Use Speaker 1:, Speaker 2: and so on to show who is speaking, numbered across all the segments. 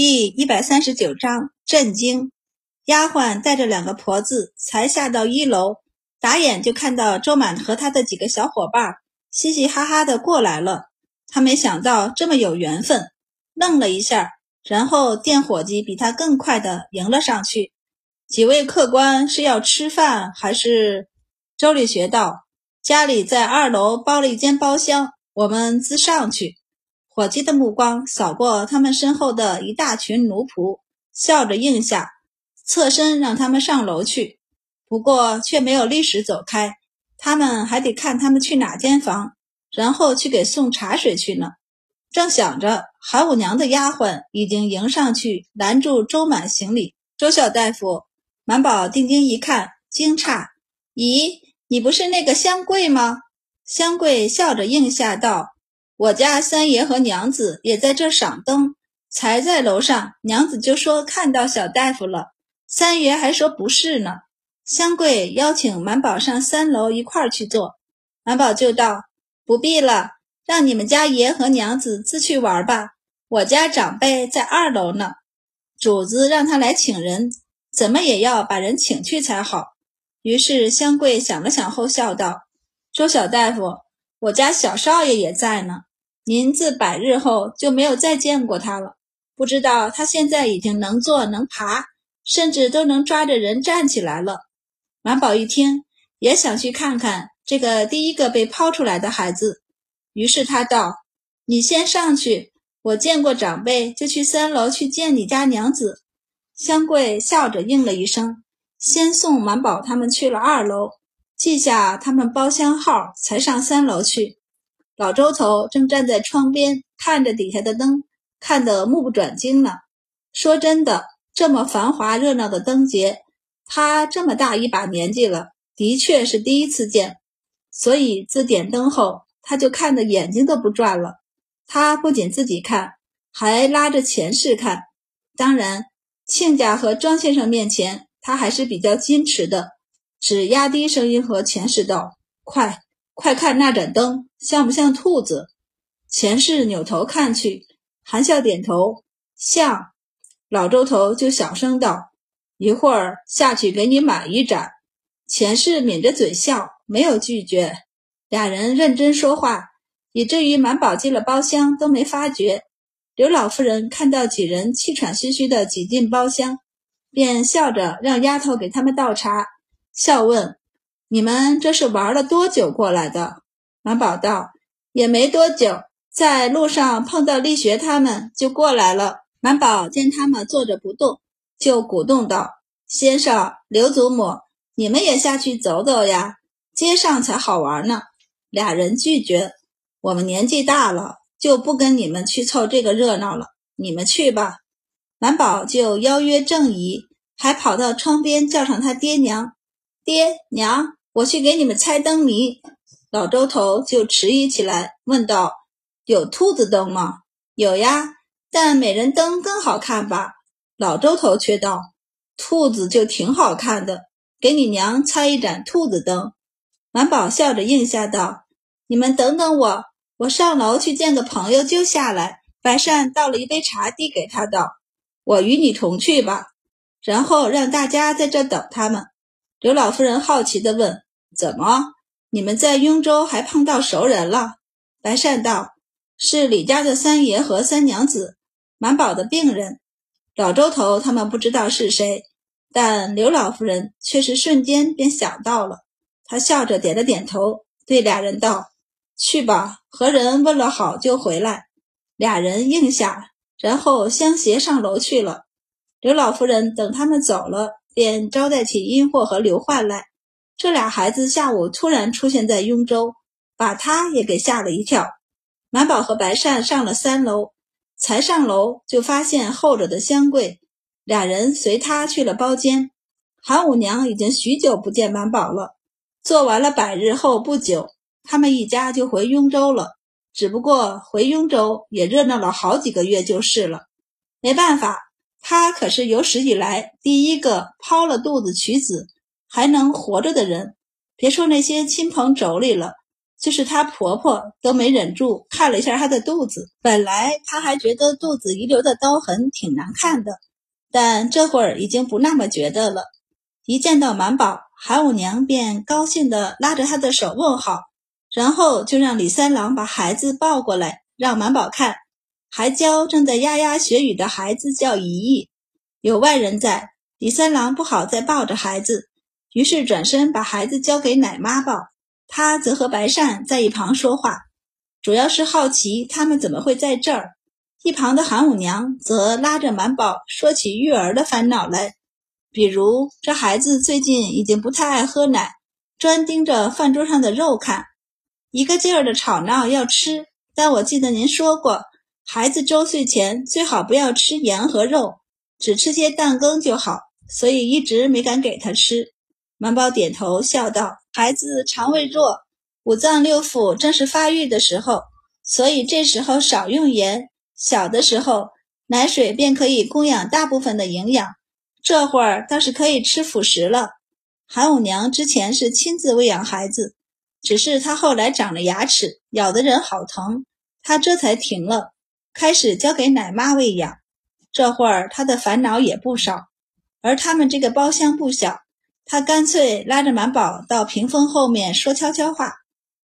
Speaker 1: 第一百三十九章震惊。丫鬟带着两个婆子才下到一楼，打眼就看到周满和他的几个小伙伴嘻嘻哈哈的过来了。他没想到这么有缘分，愣了一下，然后店伙计比他更快的迎了上去。几位客官是要吃饭还是？周立学道：“家里在二楼包了一间包厢，我们自上去。”伙计的目光扫过他们身后的一大群奴仆，笑着应下，侧身让他们上楼去。不过却没有立时走开，他们还得看他们去哪间房，然后去给送茶水去呢。正想着，韩五娘的丫鬟已经迎上去拦住周满行礼。周小大夫，满宝定睛一看，惊诧：“咦，你不是那个香桂吗？”香桂笑着应下道。我家三爷和娘子也在这赏灯，才在楼上，娘子就说看到小大夫了，三爷还说不是呢。香桂邀请满宝上三楼一块儿去坐，满宝就道：“不必了，让你们家爷和娘子自去玩吧，我家长辈在二楼呢。主子让他来请人，怎么也要把人请去才好。”于是香桂想了想后笑道：“周小大夫，我家小少爷也在呢。”您自百日后就没有再见过他了，不知道他现在已经能坐能爬，甚至都能抓着人站起来了。满宝一听，也想去看看这个第一个被抛出来的孩子，于是他道：“你先上去，我见过长辈，就去三楼去见你家娘子。”香桂笑着应了一声，先送满宝他们去了二楼，记下他们包厢号，才上三楼去。老周头正站在窗边看着底下的灯，看得目不转睛呢。说真的，这么繁华热闹的灯节，他这么大一把年纪了，的确是第一次见。所以自点灯后，他就看得眼睛都不转了。他不仅自己看，还拉着钱氏看。当然，亲家和庄先生面前，他还是比较矜持的，只压低声音和钱氏道：“快。”快看那盏灯，像不像兔子？钱氏扭头看去，含笑点头，像。老周头就小声道：“一会儿下去给你买一盏。”钱氏抿着嘴笑，没有拒绝。俩人认真说话，以至于满宝进了包厢都没发觉。刘老夫人看到几人气喘吁吁地挤进包厢，便笑着让丫头给他们倒茶，笑问。你们这是玩了多久过来的？满宝道：“也没多久，在路上碰到力学他们，就过来了。”满宝见他们坐着不动，就鼓动道：“先生、刘祖母，你们也下去走走呀，街上才好玩呢。”俩人拒绝：“我们年纪大了，就不跟你们去凑这个热闹了。你们去吧。”满宝就邀约郑姨，还跑到窗边叫上他爹娘：“爹娘。”我去给你们猜灯谜，老周头就迟疑起来，问道：“有兔子灯吗？”“有呀，但美人灯更好看吧？”老周头却道：“兔子就挺好看的，给你娘猜一盏兔子灯。”满宝笑着应下道：“你们等等我，我上楼去见个朋友就下来。”白善倒了一杯茶递给他道：“我与你同去吧，然后让大家在这等他们。”刘老夫人好奇地问。怎么？你们在雍州还碰到熟人了？白善道：“是李家的三爷和三娘子，满宝的病人。老周头他们不知道是谁，但刘老夫人却是瞬间便想到了。她笑着点了点头，对俩人道：‘去吧，和人问了好就回来。’俩人应下，然后相携上楼去了。刘老夫人等他们走了，便招待起殷祸和刘焕来。这俩孩子下午突然出现在雍州，把他也给吓了一跳。满宝和白善上了三楼，才上楼就发现候着的香桂，俩人随他去了包间。韩五娘已经许久不见满宝了，做完了百日后不久，他们一家就回雍州了。只不过回雍州也热闹了好几个月就是了。没办法，他可是有史以来第一个抛了肚子娶子。还能活着的人，别说那些亲朋妯娌了，就是她婆婆都没忍住看了一下她的肚子。本来她还觉得肚子遗留的刀痕挺难看的，但这会儿已经不那么觉得了。一见到满宝，韩五娘便高兴地拉着她的手问好，然后就让李三郎把孩子抱过来，让满宝看，还教正在呀呀学语的孩子叫姨姨。有外人在，李三郎不好再抱着孩子，于是转身把孩子交给奶妈抱，他则和白善在一旁说话，主要是好奇他们怎么会在这儿。一旁的韩五娘则拉着满宝说起育儿的烦恼来。比如，这孩子最近已经不太爱喝奶，专盯着饭桌上的肉看，一个劲儿的吵闹要吃。但我记得您说过，孩子周岁前最好不要吃盐和肉，只吃些蛋羹就好，所以一直没敢给他吃。满宝点头笑道：“孩子肠胃弱，五脏六腑正是发育的时候，所以这时候少用盐。小的时候，奶水便可以供养大部分的营养。”这会儿倒是可以吃辅食了。韩五娘之前是亲自喂养孩子，只是她后来长了牙齿，咬的人好疼，她这才停了，开始交给奶妈喂养。这会儿她的烦恼也不少，而他们这个包厢不小，他干脆拉着满宝到屏风后面说悄悄话，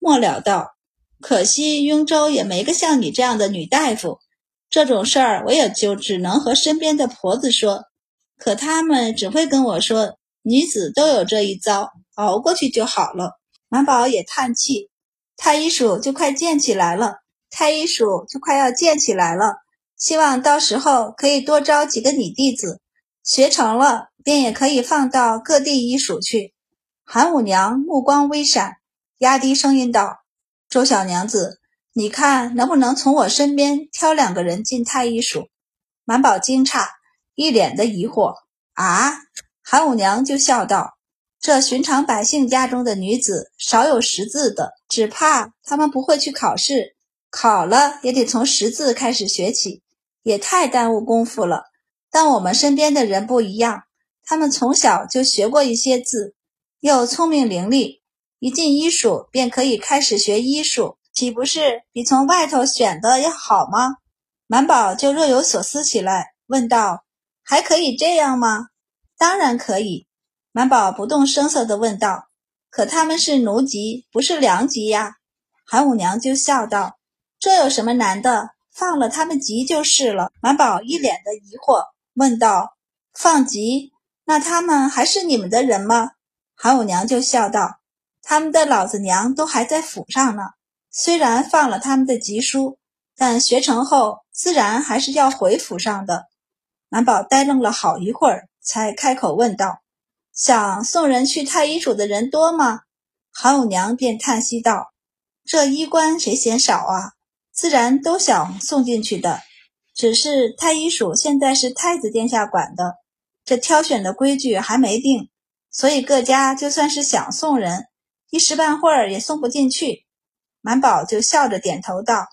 Speaker 1: 末了道：“可惜雍州也没个像你这样的女大夫，这种事儿我也就只能和身边的婆子说。”可他们只会跟我说：“女子都有这一遭，熬过去就好了。”满宝也叹气：“太医署就快建起来了，太医署就快要建起来了。希望到时候可以多招几个女弟子，学成了便也可以放到各地医署去。”韩五娘目光微闪，压低声音道：“周小娘子，你看能不能从我身边挑两个人进太医署？”满宝惊诧。一脸的疑惑啊！韩五娘就笑道：“这寻常百姓家中的女子，少有识字的，只怕他们不会去考试，考了也得从识字开始学起，也太耽误功夫了。但我们身边的人不一样，他们从小就学过一些字，又聪明伶俐，一进医署便可以开始学医术，岂不是比从外头选的要好吗？”满宝就若有所思起来，问道。还可以这样吗？当然可以。满宝不动声色地问道：“可他们是奴籍，不是良籍呀？”韩五娘就笑道：“这有什么难的？放了他们籍就是了。”满宝一脸的疑惑，问道：“放籍？那他们还是你们的人吗？”韩五娘就笑道：“他们的老子娘都还在府上呢。虽然放了他们的籍书，但学成后自然还是要回府上的。”满宝呆愣了好一会儿，才开口问道：“想送人去太医署的人多吗？”韩五娘便叹息道：“这医官谁嫌少啊？自然都想送进去的。只是太医署现在是太子殿下管的，这挑选的规矩还没定，所以各家就算是想送人，一时半会儿也送不进去。”满宝就笑着点头道：“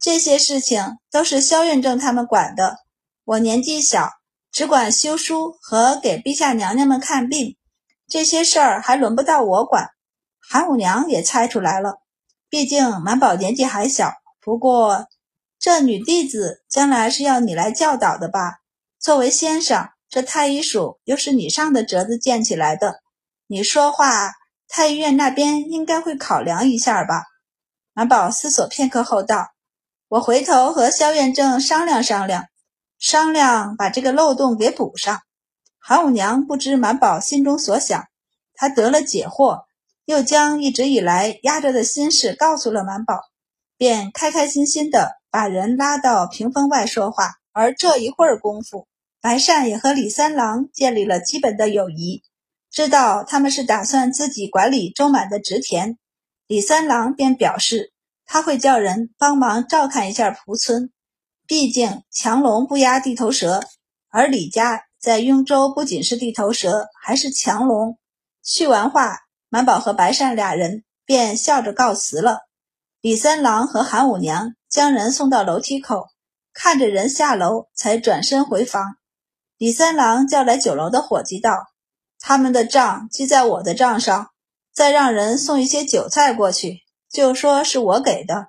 Speaker 1: 这些事情都是萧院正他们管的。”我年纪小，只管修书和给陛下娘娘们看病，这些事儿还轮不到我管。韩五娘也猜出来了，毕竟满宝年纪还小。不过，这女弟子将来是要你来教导的吧？作为先生，这太医署又是你上的折子建起来的，你说话，太医院那边应该会考量一下吧？满宝思索片刻后道：“我回头和萧院正商量商量。”商量把这个漏洞给补上。韩五娘不知满宝心中所想，她得了解惑，又将一直以来压着的心事告诉了满宝，便开开心心的把人拉到屏风外说话。而这一会儿功夫，白善也和李三郎建立了基本的友谊，知道他们是打算自己管理周满的植田，李三郎便表示他会叫人帮忙照看一下蒲村。毕竟强龙不压地头蛇，而李家在雍州不仅是地头蛇，还是强龙。叙完话，满宝和白善俩人便笑着告辞了。李三郎和韩五娘将人送到楼梯口，看着人下楼，才转身回房。李三郎叫来酒楼的伙计道：“他们的账记在我的账上，再让人送一些酒菜过去。”就说是我给的。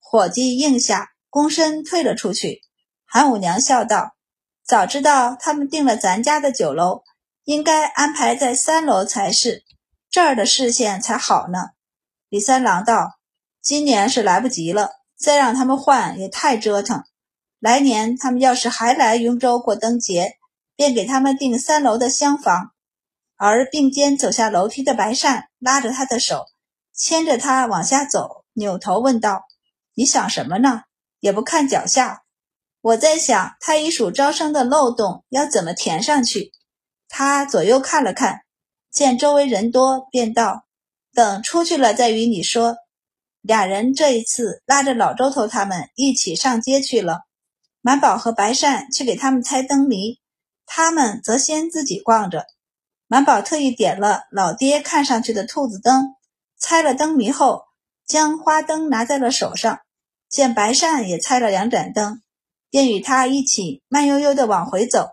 Speaker 1: 伙计应下，躬身退了出去。韩五娘笑道：“早知道他们订了咱家的酒楼，应该安排在三楼才是，这儿的视线才好呢。”李三郎道：“今年是来不及了，再让他们换也太折腾。来年他们要是还来云州过灯节，便给他们订三楼的厢房。”而并肩走下楼梯的白善拉着他的手，牵着他往下走，扭头问道：“你想什么呢？也不看脚下。”我在想太医署招生的漏洞要怎么填上去。他左右看了看，见周围人多，便道：“等出去了再与你说。”俩人这一次拉着老周头他们一起上街去了。满宝和白善去给他们猜灯谜，他们则先自己逛着。满宝特意点了老爹看上去的兔子灯，猜了灯谜后，将花灯拿在了手上。见白善也猜了两盏灯，便与他一起慢悠悠地往回走，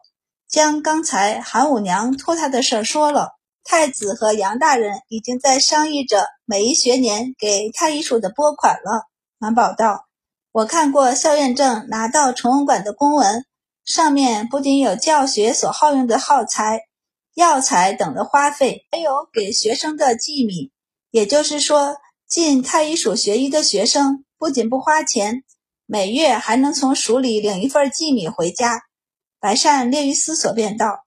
Speaker 1: 将刚才韩五娘托他的事儿说了。太子和杨大人已经在商议着每一学年给太医署的拨款了。满宝道：“我看过校院正拿到崇文馆的公文，上面不仅有教学所耗用的耗材。”药材等的花费，还有给学生的寄米，也就是说，进太医署学医的学生不仅不花钱，每月还能从署里领一份寄米回家。白善略于思索，便道：“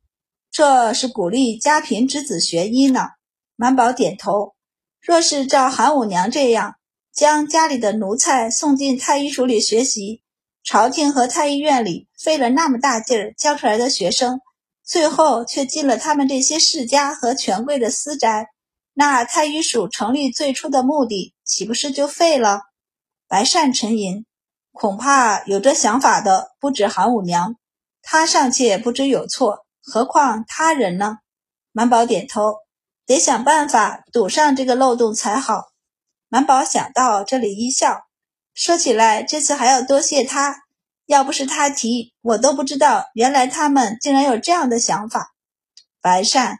Speaker 1: 这是鼓励家贫之子学医呢。”满宝点头。若是照韩五娘这样，将家里的奴才送进太医署里学习，朝廷和太医院里费了那么大劲儿教出来的学生。最后却进了他们这些世家和权贵的私宅，那太医署成立最初的目的岂不是就废了？白善沉吟，恐怕有这想法的不止韩五娘，她尚且不知有错，何况他人呢？满宝点头，得想办法堵上这个漏洞才好。满宝想到这里一笑，说起来这次还要多谢他。要不是他提，我都不知道，原来他们竟然有这样的想法。白善，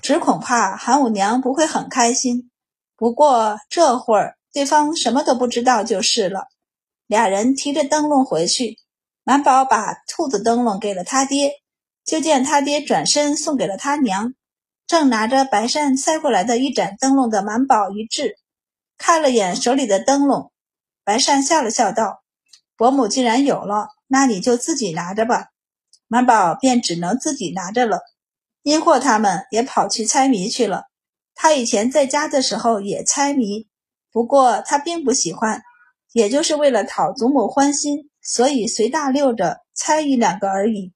Speaker 1: 只恐怕韩五娘不会很开心。不过这会儿对方什么都不知道就是了。俩人提着灯笼回去，满宝把兔子灯笼给了他爹，就见他爹转身送给了他娘。正拿着白善塞过来的一盏灯笼的满宝一掷，看了眼手里的灯笼，白善笑了笑道。伯母既然有了，那你就自己拿着吧。满宝便只能自己拿着了。阴货他们也跑去猜谜去了。他以前在家的时候也猜谜，不过他并不喜欢，也就是为了讨祖母欢心，所以随大溜着猜一两个而已，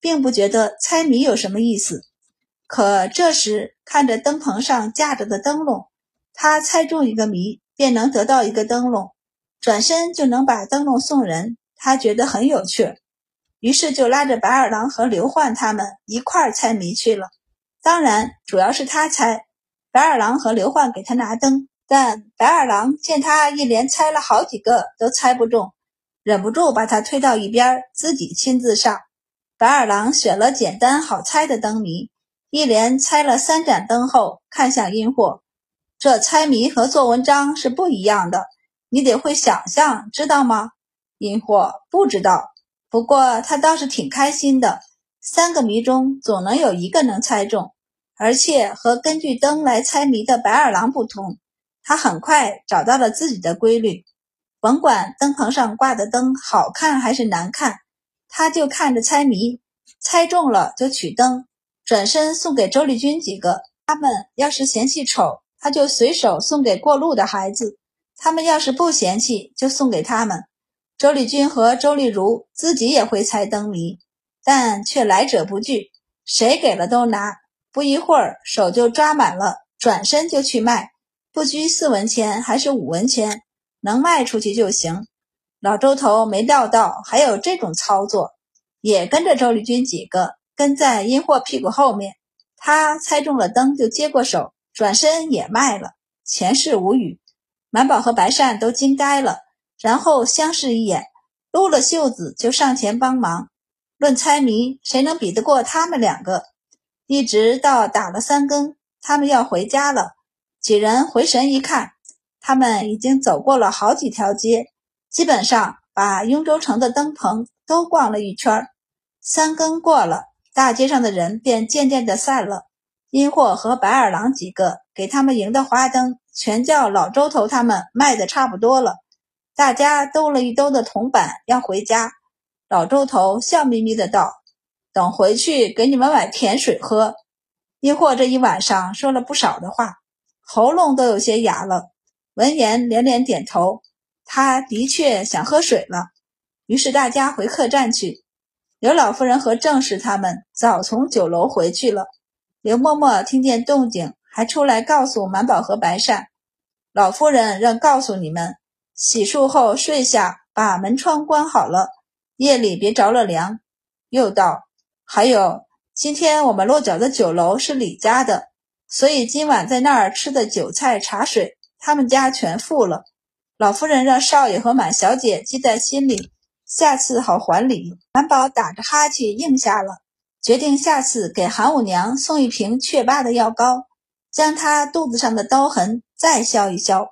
Speaker 1: 并不觉得猜谜有什么意思。可这时看着灯棚上架着的灯笼，他猜中一个谜，便能得到一个灯笼。转身就能把灯笼送人，他觉得很有趣，于是就拉着白二郎和刘焕他们一块儿猜谜去了。当然，主要是他猜，白二郎和刘焕给他拿灯。但白二郎见他一连猜了好几个都猜不中，忍不住把他推到一边，自己亲自上。白二郎选了简单好猜的灯谜，一连猜了三盏灯后，看向阴货：“这猜谜和做文章是不一样的。”你得会想象，知道吗？阴货不知道，不过他倒是挺开心的。三个谜中总能有一个能猜中，而且和根据灯来猜谜的白二郎不同，他很快找到了自己的规律。甭管灯棚上挂的灯好看还是难看，他就看着猜谜，猜中了就取灯，转身送给周丽君几个。他们要是嫌弃丑，他就随手送给过路的孩子。他们要是不嫌弃，就送给他们。周丽君和周丽如自己也会猜灯谜，但却来者不拒，谁给了都拿。不一会儿，手就抓满了，转身就去卖，不拘四文钱还是五文钱，能卖出去就行。老周头没料到还有这种操作，也跟着周丽君几个跟在阴货屁股后面。他猜中了灯，就接过手，转身也卖了，前世无语。满宝和白善都惊呆了，然后相视一眼，撸了袖子就上前帮忙。论猜谜，谁能比得过他们两个？一直到打了三更，他们要回家了。几人回神一看，他们已经走过了好几条街，基本上把雍州城的灯棚都逛了一圈。三更过了，大街上的人便渐渐的散了。殷货和白二郎几个给他们赢的花灯，全叫老周头他们卖的差不多了。大家兜了一兜的铜板要回家，老周头笑眯眯的道：“等回去给你们买甜水喝。”殷货这一晚上说了不少的话，喉咙都有些哑了。闻言连连点头，他的确想喝水了。于是大家回客栈去。刘老夫人和郑氏他们早从酒楼回去了。刘嬷嬷听见动静，还出来告诉满宝和白善：“老夫人让告诉你们，洗漱后睡下，把门窗关好了，夜里别着了凉。”又道：“还有，今天我们落脚的酒楼是李家的，所以今晚在那儿吃的酒菜茶水。”他们家全付了，老夫人让少爷和满小姐记在心里，下次好还礼。满宝打着哈欠应下了，决定下次给韩五娘送一瓶雀疤的药膏，将她肚子上的刀痕再消一消。